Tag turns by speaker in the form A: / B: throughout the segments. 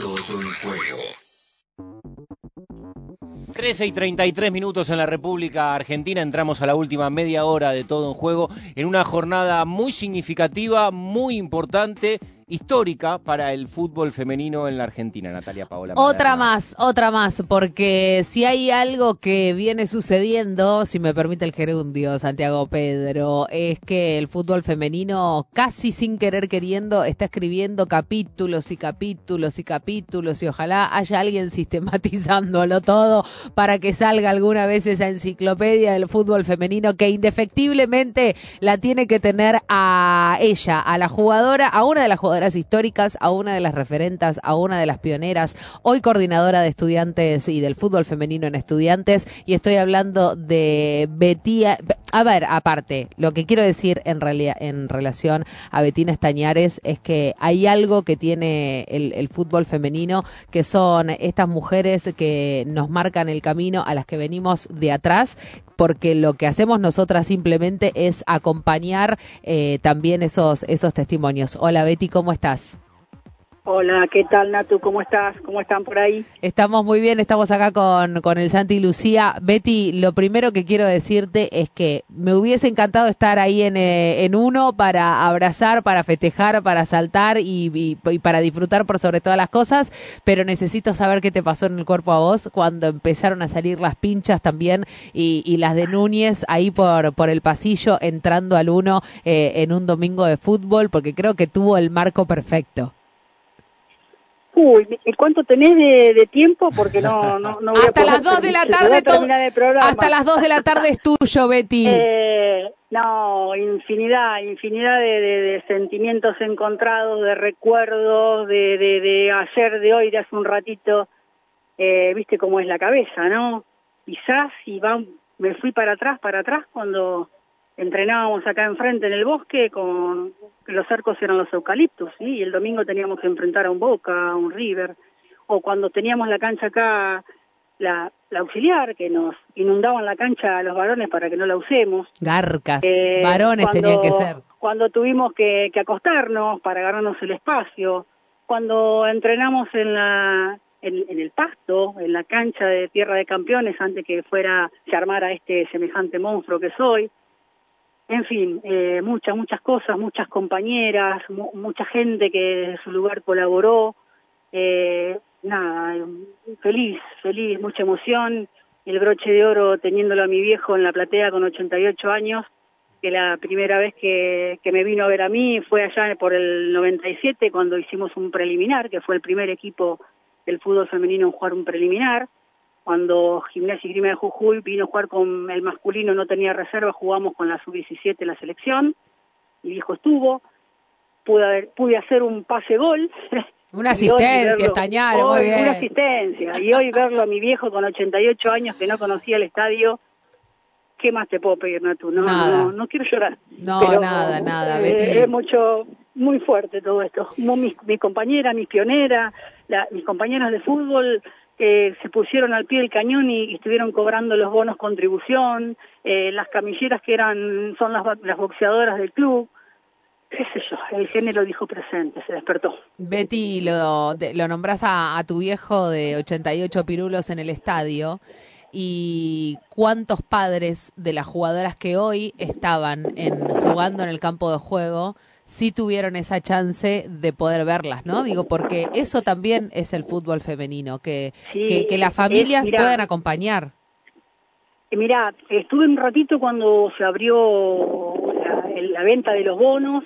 A: todo en juego.
B: 13 y 33 minutos en la República Argentina. Entramos a la última media hora de todo en juego en una jornada muy significativa, muy importante histórica para el fútbol femenino en la Argentina, Natalia Paola.
C: Otra más, otra más, porque si hay algo que viene sucediendo, si me permite el gerundio, Santiago Pedro, es que el fútbol femenino casi sin querer queriendo está escribiendo capítulos y capítulos y capítulos y ojalá haya alguien sistematizándolo todo para que salga alguna vez esa enciclopedia del fútbol femenino que indefectiblemente la tiene que tener a ella, a la jugadora, a una de las jugadoras históricas, a una de las referentas, a una de las pioneras, hoy coordinadora de estudiantes y del fútbol femenino en estudiantes, y estoy hablando de Betía. A ver, aparte, lo que quiero decir en realidad en relación a Betina Estañares es que hay algo que tiene el, el fútbol femenino, que son estas mujeres que nos marcan el camino a las que venimos de atrás, porque lo que hacemos nosotras simplemente es acompañar eh, también esos, esos testimonios. Hola Betty, ¿cómo estás?
D: Hola, ¿qué tal Natu? ¿Cómo estás? ¿Cómo están por ahí?
C: Estamos muy bien, estamos acá con, con el Santi y Lucía. Betty, lo primero que quiero decirte es que me hubiese encantado estar ahí en, eh, en uno para abrazar, para festejar, para saltar y, para disfrutar por sobre todas las cosas, pero necesito saber qué te pasó en el cuerpo a vos cuando empezaron a salir las pinchas también y, y las de Núñez ahí por, por el pasillo entrando al uno eh, en un domingo de fútbol, porque creo que tuvo el marco perfecto.
D: Uy, ¿cuánto tenés de, de tiempo? Porque no, no, no voy
C: hasta
D: a
C: las 2 de la tarde hasta las 2 de la tarde es tuyo, Betty.
D: Eh, no, infinidad, infinidad de, de, de, sentimientos encontrados, de recuerdos, de, de, de ayer, de hoy, de hace un ratito. Eh, Viste cómo es la cabeza, ¿no? Quizás y va, me fui para atrás, para atrás cuando entrenábamos acá enfrente en el bosque con los arcos eran los eucaliptos ¿sí? y el domingo teníamos que enfrentar a un Boca, a un River o cuando teníamos la cancha acá la, la auxiliar que nos inundaban la cancha a los varones para que no la usemos
C: garcas eh, varones
D: cuando,
C: tenían que ser
D: cuando tuvimos que, que acostarnos para ganarnos el espacio cuando entrenamos en la en, en, el pasto, en la cancha de tierra de campeones, antes que fuera, se armara este semejante monstruo que soy en fin, eh, muchas, muchas cosas, muchas compañeras, mu mucha gente que de su lugar colaboró, eh, nada, feliz, feliz, mucha emoción, el broche de oro teniéndolo a mi viejo en la platea con 88 años, que la primera vez que, que me vino a ver a mí fue allá por el 97 cuando hicimos un preliminar, que fue el primer equipo del fútbol femenino en jugar un preliminar, cuando Gimnasia y Grima de Jujuy vino a jugar con el masculino, no tenía reserva, jugamos con la sub-17 en la selección, mi viejo estuvo, pude, haber, pude hacer un pase-gol.
C: Una asistencia, estañar, muy bien.
D: Una asistencia, y hoy verlo a mi viejo con 88 años que no conocía el estadio, ¿qué más te puedo pedir, Natu? No,
C: nada.
D: no, no quiero llorar.
C: No,
D: pero,
C: nada, nada,
D: eh. Es mucho, muy fuerte todo esto. Mi, mi compañera, mis pioneras, la, mis compañeras de fútbol, eh, se pusieron al pie del cañón y, estuvieron cobrando los bonos contribución, eh, las camilleras que eran son las, las boxeadoras del club, qué sé yo, el género dijo presente, se despertó.
C: Betty, lo, lo nombras a, a tu viejo de 88 pirulos en el estadio y cuántos padres de las jugadoras que hoy estaban en, jugando en el campo de juego sí tuvieron esa chance de poder verlas, ¿no? Digo, porque eso también es el fútbol femenino, que,
D: sí,
C: que, que, las familias
D: es, mirá,
C: puedan acompañar.
D: Mira, estuve un ratito cuando se abrió la, la venta de los bonos,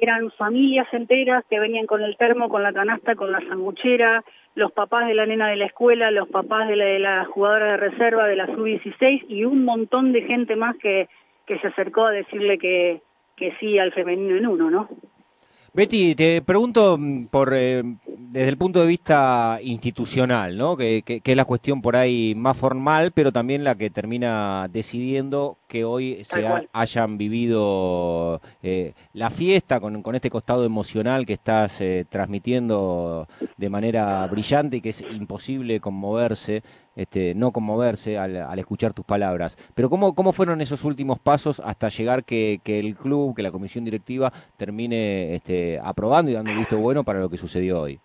D: eran familias enteras que venían con el termo, con la canasta, con la sanguchera, los papás de la nena de la escuela, los papás de la, de la jugadora de reserva de la sub-16 y un montón de gente más que, que se acercó a decirle que, que sí al femenino en uno, ¿no?
B: Betty, te pregunto mm, por eh, desde el punto de vista institucional, ¿no? Que, que, que, es la cuestión por ahí más formal, pero también la que termina decidiendo que hoy se ha, hayan vivido eh, la fiesta con, con, este costado emocional que estás eh, transmitiendo de manera brillante y que es imposible conmoverse, este, no conmoverse al, al, escuchar tus palabras. Pero ¿cómo, cómo fueron esos últimos pasos hasta llegar que, el club, que la comisión directiva termine este, aprobando y dando el visto bueno para lo que sucedió hoy?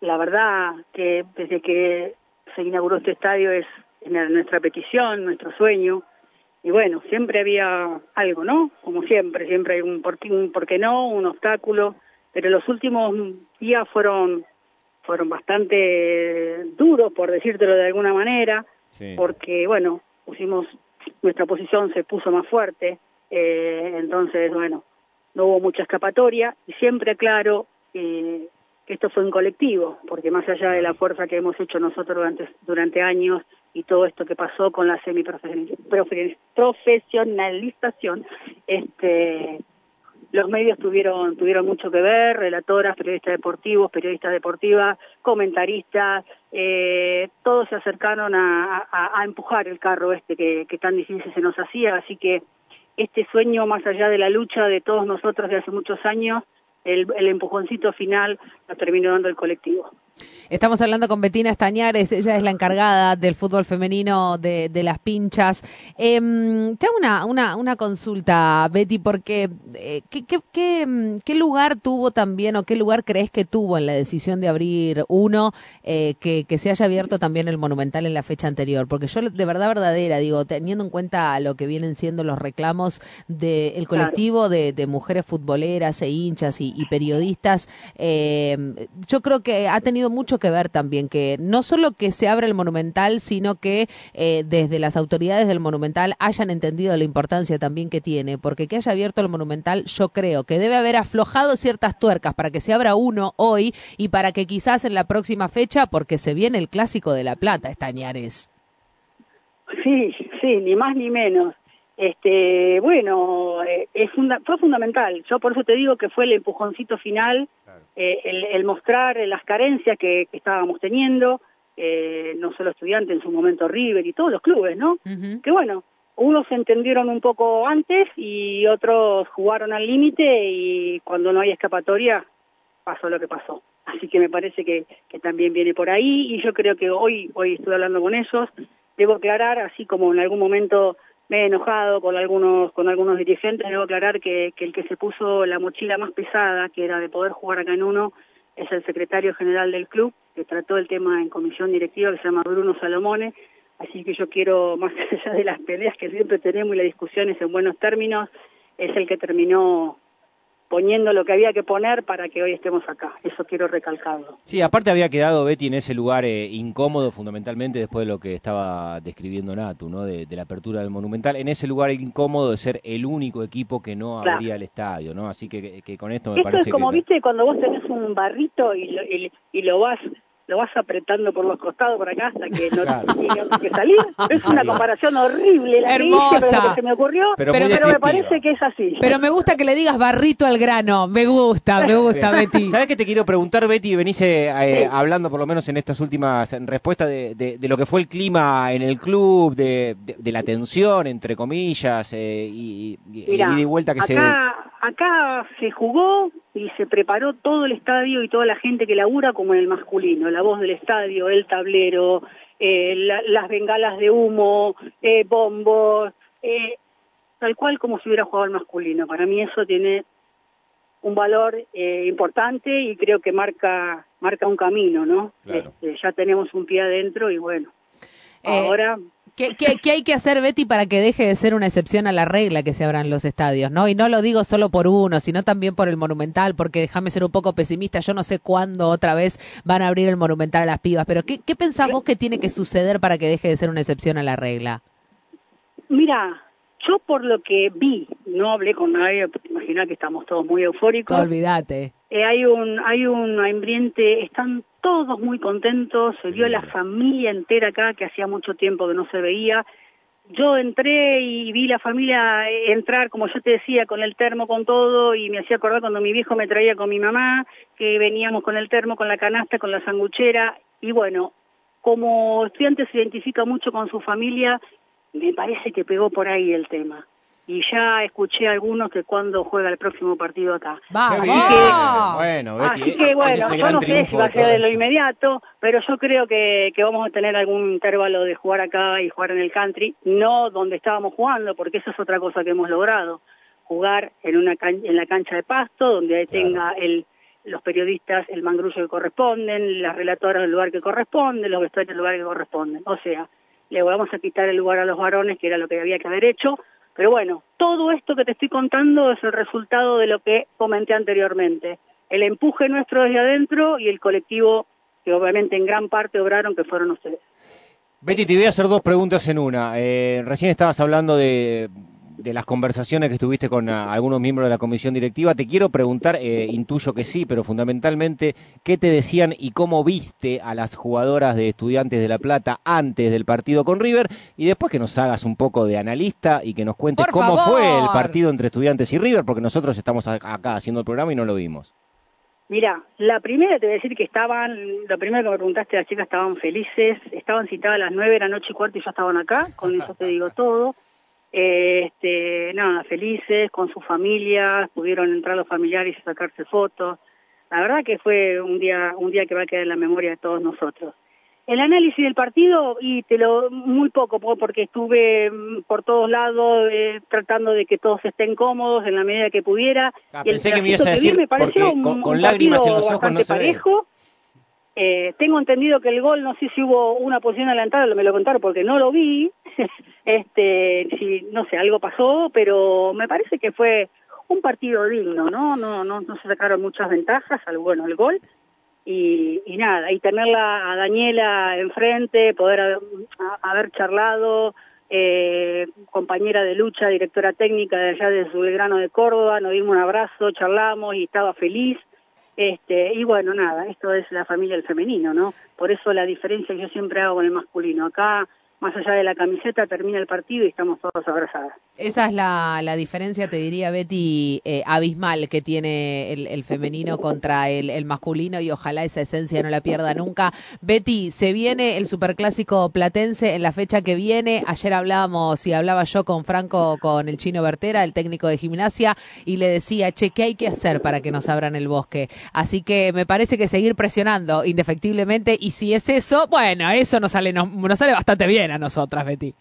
D: la verdad que desde que se inauguró este estadio es nuestra petición, nuestro sueño, y bueno, siempre había algo, ¿no? Como siempre, siempre hay un por, un por qué no, un obstáculo, pero los últimos días fueron fueron bastante duros, por decírtelo de alguna manera, porque, bueno, pusimos, nuestra posición se puso más fuerte, eh, entonces, bueno, no hubo mucha escapatoria, y siempre aclaro eh, que esto fue un colectivo, porque más allá de la fuerza que hemos hecho nosotros durante, durante años y todo esto que pasó con la semiprofesionalización, este, los medios tuvieron tuvieron mucho que ver, relatoras, periodistas deportivos, periodistas deportivas, comentaristas, eh, todos se acercaron a, a, empujar el carro este que, que tan difícil se nos hacía, así que este sueño más allá de la lucha de todos nosotros de hace muchos años, el, el empujoncito final lo terminó dando el colectivo.
C: Estamos hablando con Betina Estañares, ella es la encargada del fútbol femenino de, las pinchas. Eh, te hago una, una, una, consulta, Betty, porque eh, ¿qué, qué, mm, qué, lugar tuvo también o qué lugar crees que tuvo en la decisión de abrir uno eh, que, que, se haya abierto también el Monumental en la fecha anterior? Porque yo de verdad verdadera, digo, teniendo en cuenta lo que vienen siendo los reclamos del colectivo de, mujeres futboleras e hinchas y, y periodistas, eh, yo creo que ha tenido mucho que ver también, que no solo que se abra el monumental, sino que eh, desde las autoridades del monumental hayan entendido la importancia también que tiene, porque que haya abierto el monumental, yo creo que debe haber aflojado ciertas tuercas para que se abra uno hoy y para que quizás en la próxima fecha, porque se viene el clásico de La Plata, Estañares.
D: Sí, sí, ni más ni menos este bueno eh, es fue fundamental. Yo por eso te digo que fue el empujoncito final eh, el, mostrar las carencias que, estábamos teniendo eh, no solo estudiantes en su momento River y todos los clubes no que bueno unos se entendieron un poco antes y otros jugaron al límite y cuando no hay escapatoria pasó lo que pasó. Así que me parece que, que también viene por ahí y yo creo que hoy hoy estuve hablando con ellos. Debo aclarar así como en algún momento me he enojado con algunos con algunos dirigentes. Debo aclarar que, que el que se puso la mochila más pesada que era de poder jugar acá en uno es el secretario general del club que trató el tema en comisión directiva que se llama Bruno Salomone. Así que yo quiero más allá de las peleas que siempre tenemos y las discusiones en buenos términos es el que terminó poniendo lo que había que poner para que hoy estemos acá. Eso quiero recalcarlo.
B: Sí, aparte había quedado Betty en ese lugar eh, incómodo fundamentalmente después de lo que estaba describiendo Natu, ¿no? De, la apertura del Monumental, en ese lugar incómodo de ser el único equipo que no abría el estadio, ¿no? Así que, que, con esto me
D: esto
B: parece
D: es como, viste, cuando vos tenés un barrito y y, y lo vas lo vas apretando por los costados por acá hasta que no tiene que salir. Es una comparación horrible la
C: Hermosa.
D: Que, se me ocurrió, pero, me parece que es así.
C: Pero me gusta que le digas barrito al grano. Me gusta, me gusta, Betty.
B: ¿Sabes qué te quiero preguntar, Betty? Venís eh, eh, hablando por lo menos en estas últimas respuestas de, de, lo que fue el clima en el club, de, de la tensión, entre comillas, eh, y, y, vuelta que
D: acá,
B: se...
D: Acá se jugó y se preparó todo el estadio y toda la gente que labura como en el masculino, la voz del estadio, el tablero, eh, las bengalas de humo, eh, bombos, eh, tal cual como si hubiera jugado el masculino. Para mí eso tiene un valor eh, importante y creo que marca marca un camino, ¿no? Este, ya tenemos un pie adentro y bueno, ahora
C: ¿Qué, ¿Qué, hay que hacer, Betty, para que deje de ser una excepción a la regla que se abran los estadios? ¿no? Y no lo digo solo por uno, sino también por el Monumental, porque déjame ser un poco pesimista, yo no sé cuándo otra vez van a abrir el Monumental a las pibas, pero ¿qué, qué pensás vos que tiene que suceder para que deje de ser una excepción a la regla?
D: Mira, yo por lo que vi, no hablé con nadie, imagina que estamos todos muy eufóricos.
C: olvídate.
D: Eh, hay un hay un ambiente, están todos muy contentos, se vio la familia entera acá que hacía mucho tiempo que no se veía. Yo entré y vi la familia entrar, como yo te decía, con el termo, con todo, y me hacía acordar cuando mi viejo me traía con mi mamá, que veníamos con el termo, con la canasta, con la sanguchera, y bueno, como estudiante se identifica mucho con su familia, me parece que pegó por ahí el tema y ya escuché a algunos que cuando juega el próximo partido acá.
C: Así
D: que, bueno, así que bueno, yo no sé si va a ser de lo inmediato, pero yo creo que, que vamos a tener algún intervalo de jugar acá y jugar en el country, no donde estábamos jugando, porque eso es otra cosa que hemos logrado, jugar en una en la cancha de pasto, donde tenga el los periodistas el mangrullo que corresponden, las relatoras el lugar que corresponde, los vestuarios el lugar que corresponden. O sea, le vamos a quitar el lugar a los varones, que era lo que había que haber hecho. Pero bueno, todo esto que te estoy contando es el resultado de lo que comenté anteriormente. El empuje nuestro desde adentro y el colectivo que obviamente en gran parte obraron, que fueron ustedes.
B: Betty, te voy a hacer dos preguntas en una. Eh, recién estabas hablando de, las conversaciones que estuviste con ah, algunos miembros de la comisión directiva. Te quiero preguntar, eh, intuyo que sí, pero fundamentalmente, ¿qué te decían y cómo viste a las jugadoras de Estudiantes de La Plata antes del partido con River? Y después que nos hagas un poco de analista y que nos cuentes cómo fue el partido entre Estudiantes y River, porque nosotros estamos acá haciendo el programa y no lo vimos.
D: Mira, la primera te voy a decir que estaban, lo primero que me preguntaste, las chicas estaban felices, estaban citadas a las nueve de la noche y cuarto y ya estaban acá, con eso te digo todo. Este, nada, felices, con sus familias, pudieron entrar los familiares y sacarse fotos. La verdad que fue un día, un día que va a quedar en la memoria de todos nosotros. El análisis del partido, y te lo muy poco, porque estuve mm, por todos lados eh, tratando de que todos estén cómodos en la medida que pudiera.
B: Ah, y pensé que me ibas a decir, me pareció un, con, lágrimas en los ojos no se
D: parejo. Eh, tengo entendido que el gol, no sé si hubo una posición adelantada, me lo contaron porque no lo vi. este, si no sé, algo pasó, pero me parece que fue un partido digno, ¿no? No, no, no se sacaron muchas ventajas, al bueno, el gol y, y nada, y tenerla a Daniela enfrente, poder haber charlado, eh, compañera de lucha, directora técnica de allá de Belgrano de Córdoba, nos dimos un abrazo, charlamos y estaba feliz. Este, y bueno, nada, esto es la familia del femenino, ¿no? Por eso la diferencia que yo siempre hago con el masculino. Acá más allá de la camiseta, termina el partido y estamos todos abrazados.
C: Esa es la, la diferencia, te diría Betty, eh, abismal que tiene el, el femenino contra el, el, masculino y ojalá esa esencia no la pierda nunca. Betty, se viene el superclásico platense en la fecha que viene. Ayer hablábamos y hablaba yo con Franco, con el chino Bertera, el técnico de gimnasia, y le decía, che, ¿qué hay que hacer para que nos abran el bosque? Así que me parece que seguir presionando indefectiblemente y si es eso, bueno, eso nos sale, nos, nos sale bastante bien a nosotras, Betty.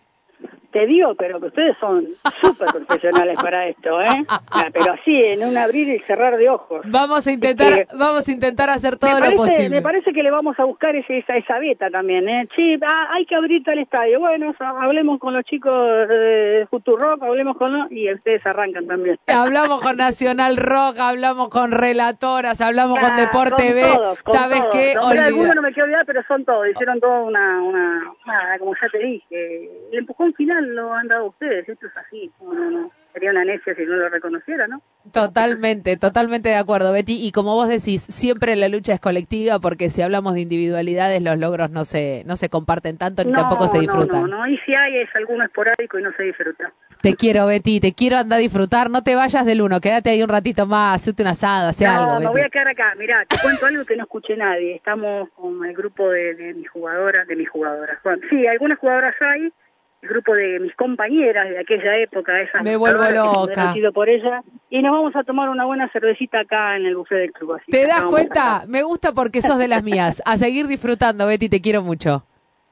D: Te digo, pero que ustedes son súper profesionales para esto, ¿eh? Ah, pero así, en un abrir y cerrar de ojos.
C: Vamos a intentar, vamos a intentar hacer todo
D: lo
C: posible.
D: Me parece que le vamos a buscar esa, esa beta también, ¿eh? Sí, ah, hay que abrir tal estadio. Bueno, hablemos con los chicos de Futurock, hablemos con... y ustedes arrancan también.
C: Hablamos con Nacional Rock, hablamos con relatoras, hablamos con Deporte B. ¿Sabes qué?
D: algunos no me quiero olvidar, pero son todos. Hicieron todo una, una, como ya te dije. El empujón final lo han dado ustedes, esto es así, sería una necia si no lo reconociera, ¿no?
C: Totalmente, totalmente de acuerdo, Betty. Y como vos decís, siempre la lucha es colectiva porque si hablamos de individualidades, los logros no se, no se comparten tanto ni tampoco se disfrutan.
D: No, no, no, y si hay es alguno esporádico y no se disfruta.
C: Te quiero, Betty, te quiero andar a disfrutar. No te vayas del uno, quédate ahí un ratito más, hazte una asada, hace algo.
D: No, me voy a quedar acá. Mirá, te cuento algo que no escuché nadie. Estamos con el grupo de, de mis jugadoras, de mis jugadoras. sí, algunas jugadoras hay el grupo de mis compañeras de aquella época, esas
C: me vuelvo loca.
D: por ella, y nos vamos a tomar una buena cervecita acá en el buffet del club.
C: ¿Te das cuenta? Me gusta porque sos de las mías. A seguir disfrutando, Betty, te quiero mucho.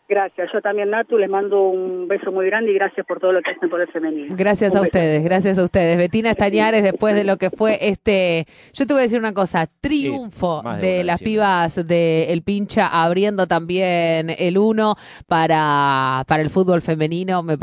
D: Gracias, yo también Natu, les mando un beso muy grande y gracias por todo lo que hacen por el femenino.
C: Gracias a ustedes, gracias a ustedes. Betina Estañares, después de lo que fue este, yo te voy a decir una cosa, triunfo de, las pibas de El Pincha abriendo también el uno para, para el fútbol femenino. Me